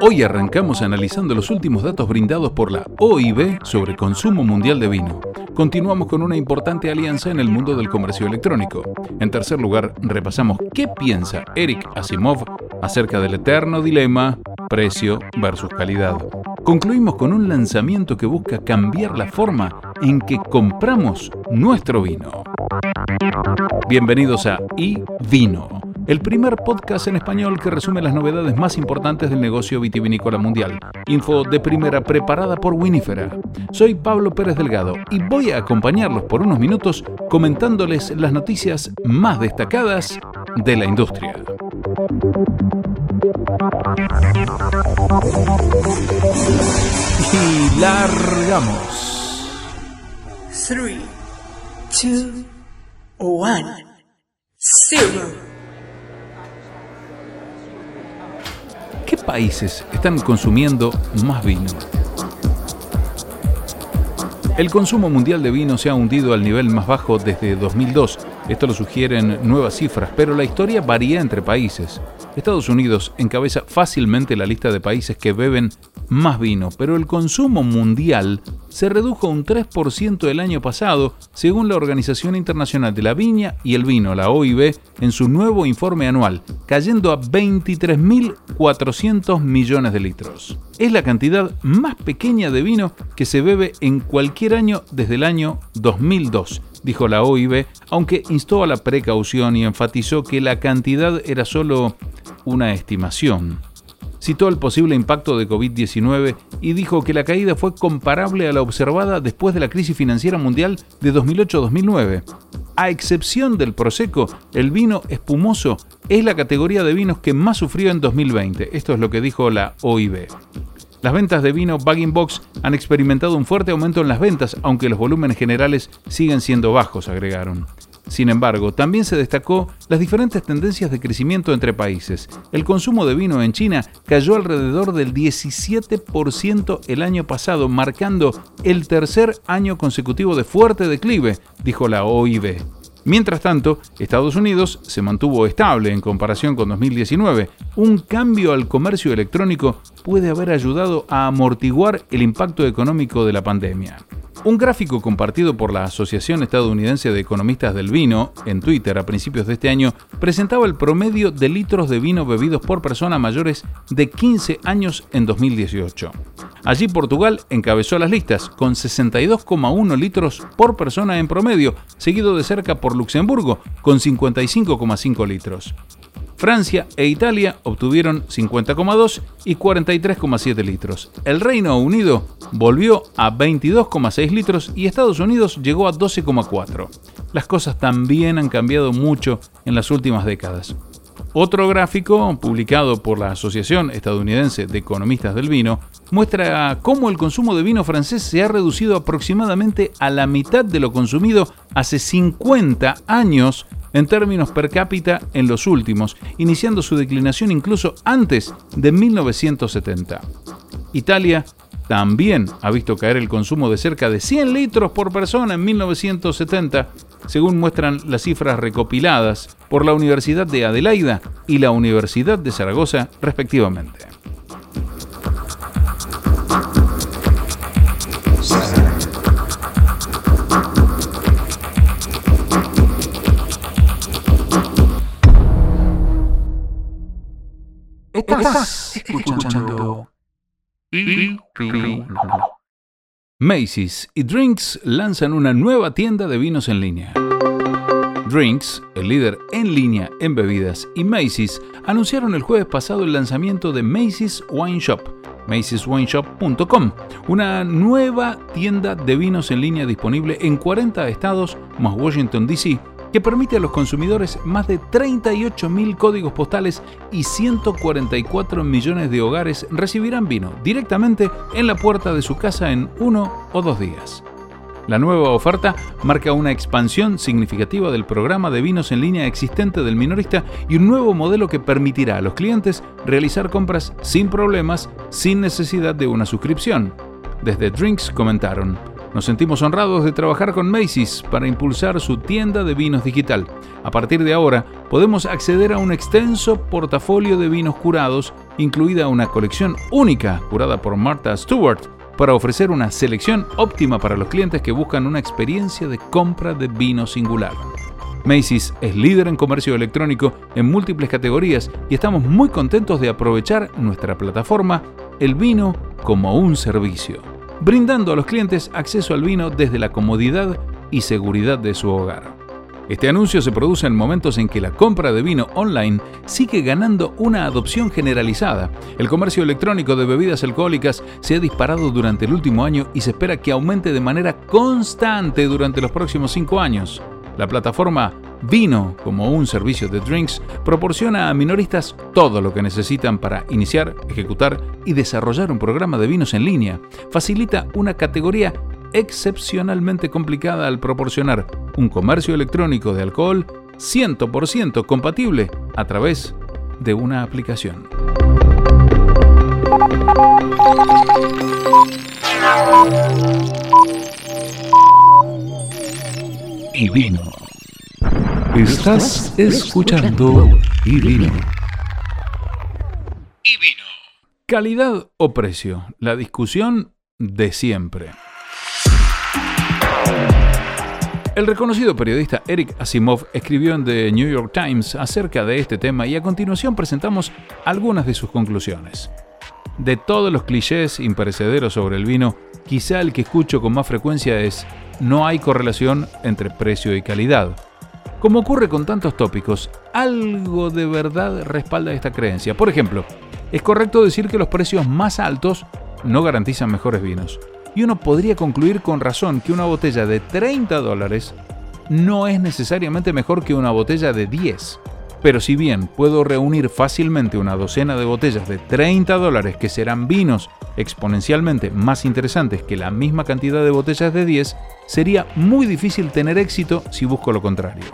Hoy arrancamos analizando los últimos datos brindados por la OIB sobre consumo mundial de vino. Continuamos con una importante alianza en el mundo del comercio electrónico. En tercer lugar, repasamos qué piensa Eric Asimov acerca del eterno dilema precio versus calidad. Concluimos con un lanzamiento que busca cambiar la forma en que compramos nuestro vino. Bienvenidos a iVino el primer podcast en español que resume las novedades más importantes del negocio vitivinícola mundial. Info de primera preparada por Winifera. Soy Pablo Pérez Delgado y voy a acompañarlos por unos minutos comentándoles las noticias más destacadas de la industria. Y largamos. 3, 2, 1, 0. Países están consumiendo más vino? El consumo mundial de vino se ha hundido al nivel más bajo desde 2002. Esto lo sugieren nuevas cifras, pero la historia varía entre países. Estados Unidos encabeza fácilmente la lista de países que beben más vino, pero el consumo mundial se redujo un 3% el año pasado, según la Organización Internacional de la Viña y el Vino, la OIB, en su nuevo informe anual, cayendo a 23.400 millones de litros. Es la cantidad más pequeña de vino que se bebe en cualquier año desde el año 2002 dijo la OIB, aunque instó a la precaución y enfatizó que la cantidad era solo una estimación citó el posible impacto de COVID-19 y dijo que la caída fue comparable a la observada después de la crisis financiera mundial de 2008-2009. A excepción del Prosecco, el vino espumoso es la categoría de vinos que más sufrió en 2020. Esto es lo que dijo la OIB. Las ventas de vino Bagging Box han experimentado un fuerte aumento en las ventas, aunque los volúmenes generales siguen siendo bajos, agregaron. Sin embargo, también se destacó las diferentes tendencias de crecimiento entre países. El consumo de vino en China cayó alrededor del 17% el año pasado, marcando el tercer año consecutivo de fuerte declive, dijo la OIB. Mientras tanto, Estados Unidos se mantuvo estable en comparación con 2019. Un cambio al comercio electrónico puede haber ayudado a amortiguar el impacto económico de la pandemia. Un gráfico compartido por la Asociación Estadounidense de Economistas del Vino en Twitter a principios de este año presentaba el promedio de litros de vino bebidos por persona mayores de 15 años en 2018. Allí Portugal encabezó las listas con 62,1 litros por persona en promedio, seguido de cerca por Luxemburgo con 55,5 litros. Francia e Italia obtuvieron 50,2 y 43,7 litros. El Reino Unido volvió a 22,6 litros y Estados Unidos llegó a 12,4. Las cosas también han cambiado mucho en las últimas décadas. Otro gráfico, publicado por la Asociación Estadounidense de Economistas del Vino, muestra cómo el consumo de vino francés se ha reducido aproximadamente a la mitad de lo consumido hace 50 años en términos per cápita en los últimos, iniciando su declinación incluso antes de 1970. Italia también ha visto caer el consumo de cerca de 100 litros por persona en 1970, según muestran las cifras recopiladas por la Universidad de Adelaida y la Universidad de Zaragoza, respectivamente. Macy's y Drinks lanzan una nueva tienda de vinos en línea. Drinks, el líder en línea en bebidas, y Macy's anunciaron el jueves pasado el lanzamiento de Macy's Wine Shop, macyswineshop.com, una nueva tienda de vinos en línea disponible en 40 estados más Washington DC que permite a los consumidores más de 38.000 códigos postales y 144 millones de hogares recibirán vino directamente en la puerta de su casa en uno o dos días. La nueva oferta marca una expansión significativa del programa de vinos en línea existente del minorista y un nuevo modelo que permitirá a los clientes realizar compras sin problemas, sin necesidad de una suscripción. Desde Drinks comentaron, Nos sentimos honrados de trabajar con Macy's para impulsar su tienda de vinos digital. A partir de ahora, podemos acceder a un extenso portafolio de vinos curados, incluida una colección única curada por Martha Stewart, para ofrecer una selección óptima para los clientes que buscan una experiencia de compra de vino singular. Macy's es líder en comercio electrónico en múltiples categorías y estamos muy contentos de aprovechar nuestra plataforma El vino como un servicio brindando a los clientes acceso al vino desde la comodidad y seguridad de su hogar. Este anuncio se produce en momentos en que la compra de vino online sigue ganando una adopción generalizada. El comercio electrónico de bebidas alcohólicas se ha disparado durante el último año y se espera que aumente de manera constante durante los próximos cinco años. La plataforma Vino, como un servicio de drinks, proporciona a minoristas todo lo que necesitan para iniciar, ejecutar y desarrollar un programa de vinos en línea. Facilita una categoría excepcionalmente complicada al proporcionar un comercio electrónico de alcohol 100% compatible a través de una aplicación. Y vino. Estás escuchando Y vino. Y vino. Calidad o precio. La discusión de siempre. El reconocido periodista Eric Asimov escribió en The New York Times acerca de este tema y a continuación presentamos algunas de sus conclusiones. De todos los clichés imperecederos sobre el vino, quizá el que escucho con más frecuencia es no hay correlación entre precio y calidad. Como ocurre con tantos tópicos, algo de verdad respalda esta creencia. Por ejemplo, es correcto decir que los precios más altos no garantizan mejores vinos. Y uno podría concluir con razón que una botella de 30 dólares no es necesariamente mejor que una botella de 10. Pero si bien puedo reunir fácilmente una docena de botellas de 30 dólares que serán vinos exponencialmente más interesantes que la misma cantidad de botellas de 10, sería muy difícil tener éxito si busco lo contrario.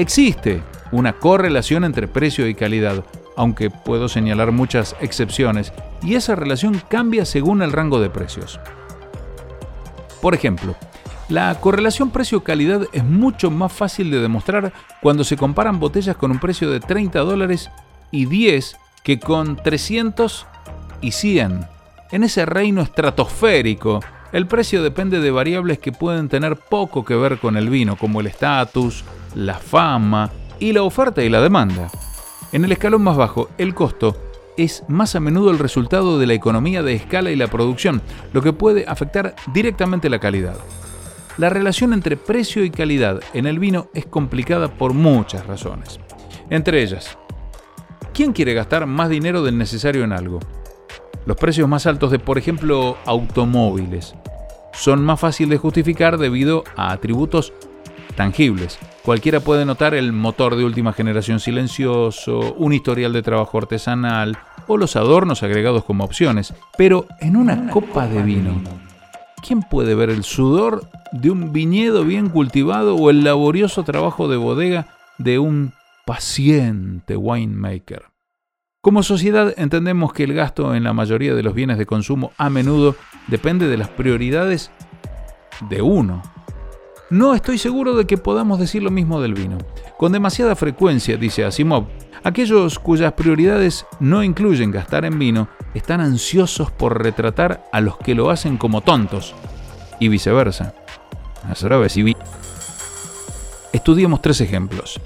Existe una correlación entre precio y calidad, aunque puedo señalar muchas excepciones, y esa relación cambia según el rango de precios. Por ejemplo, la correlación precio-calidad es mucho más fácil de demostrar cuando se comparan botellas con un precio de 30 dólares y 10 que con 300 y 100. En ese reino estratosférico, el precio depende de variables que pueden tener poco que ver con el vino, como el estatus, la fama y la oferta y la demanda. En el escalón más bajo, el costo es más a menudo el resultado de la economía de escala y la producción, lo que puede afectar directamente la calidad. La relación entre precio y calidad en el vino es complicada por muchas razones. Entre ellas, ¿quién quiere gastar más dinero del necesario en algo? Los precios más altos de, por ejemplo, automóviles son más fáciles de justificar debido a atributos tangibles. Cualquiera puede notar el motor de última generación silencioso, un historial de trabajo artesanal o los adornos agregados como opciones. Pero en una copa de vino, ¿quién puede ver el sudor de un viñedo bien cultivado o el laborioso trabajo de bodega de un paciente winemaker? Como sociedad entendemos que el gasto en la mayoría de los bienes de consumo a menudo depende de las prioridades de uno no estoy seguro de que podamos decir lo mismo del vino. Con demasiada frecuencia, dice Asimov, aquellos cuyas prioridades no incluyen gastar en vino están ansiosos por retratar a los que lo hacen como tontos, y viceversa. Estudiemos tres ejemplos.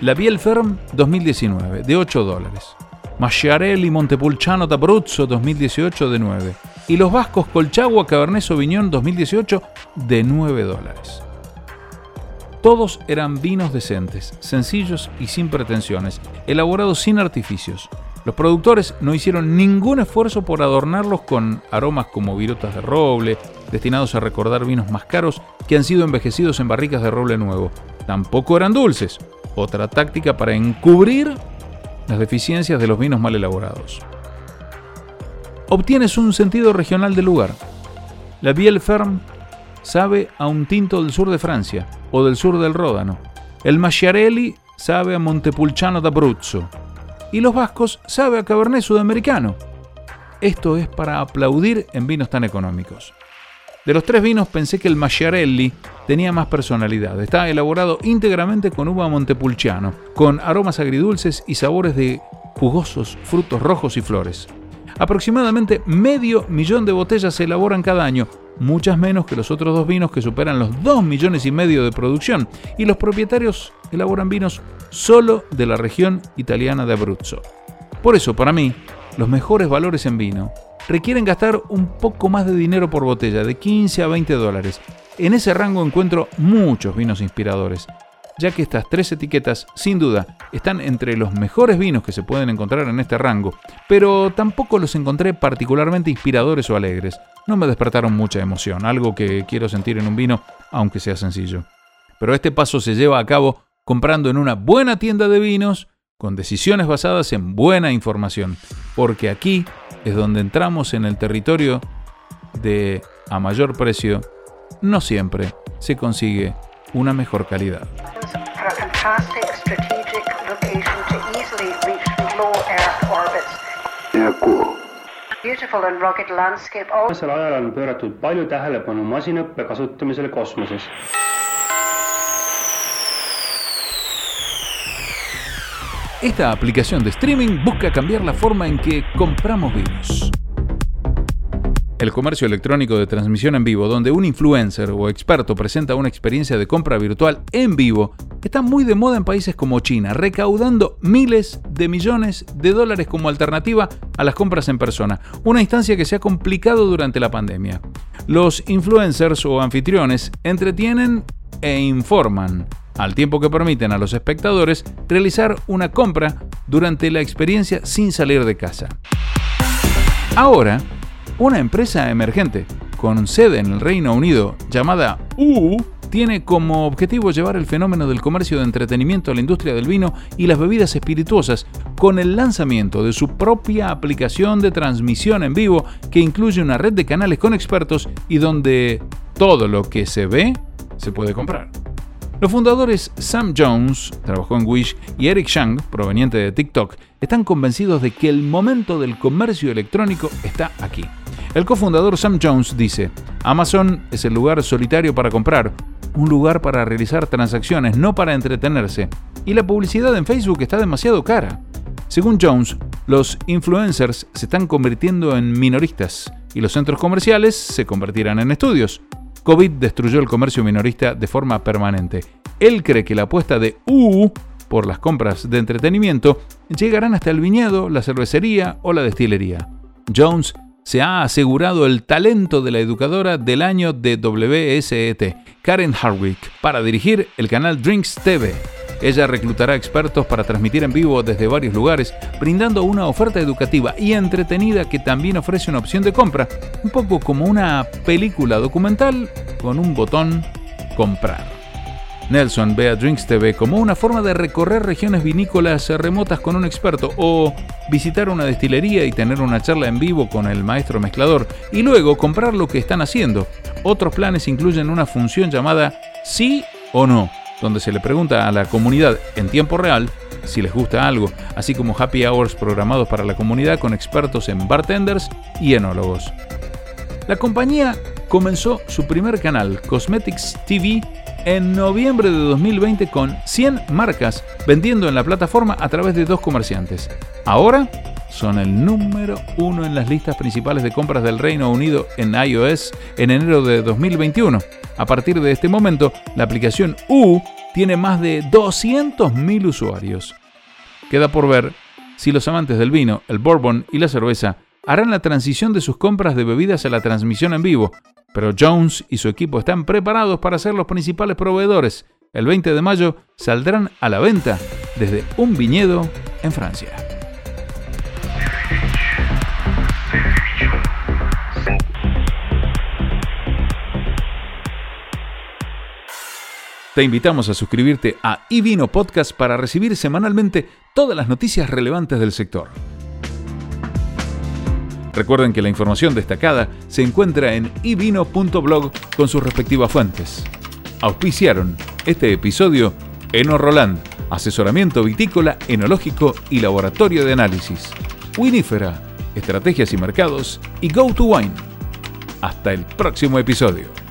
La Bielferm 2019, de 8 dólares. Masciarelli Montepulciano d'Abruzzo 2018, de 9 y los vascos Colchagua Cabernet Sauvignon 2018 de 9 dólares. Todos eran vinos decentes, sencillos y sin pretensiones, elaborados sin artificios. Los productores no hicieron ningún esfuerzo por adornarlos con aromas como virotas de roble, destinados a recordar vinos más caros que han sido envejecidos en barricas de roble nuevo. Tampoco eran dulces, otra táctica para encubrir las deficiencias de los vinos mal elaborados obtienes un sentido regional del lugar. La Biel Ferm sabe a un tinto del sur de Francia o del sur del Ródano. El Masciarelli sabe a Montepulciano d'Abruzzo. Y los vascos sabe a Cabernet sudamericano. Esto es para aplaudir en vinos tan económicos. De los tres vinos pensé que el Macchiarelli tenía más personalidad. Está elaborado íntegramente con uva Montepulciano, con aromas agridulces y sabores de jugosos frutos rojos y flores. Aproximadamente medio millón de botellas se elaboran cada año, muchas menos que los otros dos vinos que superan los 2 millones y medio de producción, y los propietarios elaboran vinos solo de la región italiana de Abruzzo. Por eso, para mí, los mejores valores en vino requieren gastar un poco más de dinero por botella, de 15 a 20 dólares. En ese rango encuentro muchos vinos inspiradores, ya que estas tres etiquetas, sin duda, están entre los mejores vinos que se pueden encontrar en este rango, pero tampoco los encontré particularmente inspiradores o alegres. No me despertaron mucha emoción, algo que quiero sentir en un vino, aunque sea sencillo. Pero este paso se lleva a cabo comprando en una buena tienda de vinos, con decisiones basadas en buena información, porque aquí es donde entramos en el territorio de a mayor precio, no siempre se consigue una mejor calidad. Esta aplicación de streaming busca cambiar la forma en que compramos vinos. El comercio electrónico de transmisión en vivo, donde un influencer o experto presenta una experiencia de compra virtual en vivo, está muy de moda en países como China, recaudando miles de millones de dólares como alternativa a las compras en persona, una instancia que se ha complicado durante la pandemia. Los influencers o anfitriones entretienen e informan, al tiempo que permiten a los espectadores realizar una compra durante la experiencia sin salir de casa. Ahora, una empresa emergente con sede en el Reino Unido llamada U tiene como objetivo llevar el fenómeno del comercio de entretenimiento a la industria del vino y las bebidas espirituosas con el lanzamiento de su propia aplicación de transmisión en vivo que incluye una red de canales con expertos y donde todo lo que se ve se puede comprar. Los fundadores Sam Jones, trabajó en Wish, y Eric Shang, proveniente de TikTok, están convencidos de que el momento del comercio electrónico está aquí. El cofundador Sam Jones dice, Amazon es el lugar solitario para comprar, un lugar para realizar transacciones, no para entretenerse, y la publicidad en Facebook está demasiado cara. Según Jones, los influencers se están convirtiendo en minoristas y los centros comerciales se convertirán en estudios. COVID destruyó el comercio minorista de forma permanente. Él cree que la apuesta de U por las compras de entretenimiento llegarán hasta el viñedo, la cervecería o la destilería. Jones se ha asegurado el talento de la educadora del año de WSET, Karen Harwick, para dirigir el canal Drinks TV. Ella reclutará expertos para transmitir en vivo desde varios lugares, brindando una oferta educativa y entretenida que también ofrece una opción de compra, un poco como una película documental con un botón comprar. Nelson ve a Drinks TV como una forma de recorrer regiones vinícolas remotas con un experto o visitar una destilería y tener una charla en vivo con el maestro mezclador y luego comprar lo que están haciendo. Otros planes incluyen una función llamada sí o no donde se le pregunta a la comunidad en tiempo real si les gusta algo, así como happy hours programados para la comunidad con expertos en bartenders y enólogos. La compañía comenzó su primer canal, Cosmetics TV, en noviembre de 2020 con 100 marcas vendiendo en la plataforma a través de dos comerciantes. Ahora son el número uno en las listas principales de compras del Reino Unido en iOS en enero de 2021. A partir de este momento, la aplicación U tiene más de 200.000 usuarios. Queda por ver si los amantes del vino, el bourbon y la cerveza harán la transición de sus compras de bebidas a la transmisión en vivo, pero Jones y su equipo están preparados para ser los principales proveedores. El 20 de mayo saldrán a la venta desde un viñedo en Francia. Te invitamos a suscribirte a iVino Podcast para recibir semanalmente todas las noticias relevantes del sector. Recuerden que la información destacada se encuentra en ivino.blog con sus respectivas fuentes. Auspiciaron este episodio Eno Roland, asesoramiento vitícola, enológico y laboratorio de análisis. Winifera, Estrategias y Mercados y Go to Wine. Hasta el próximo episodio.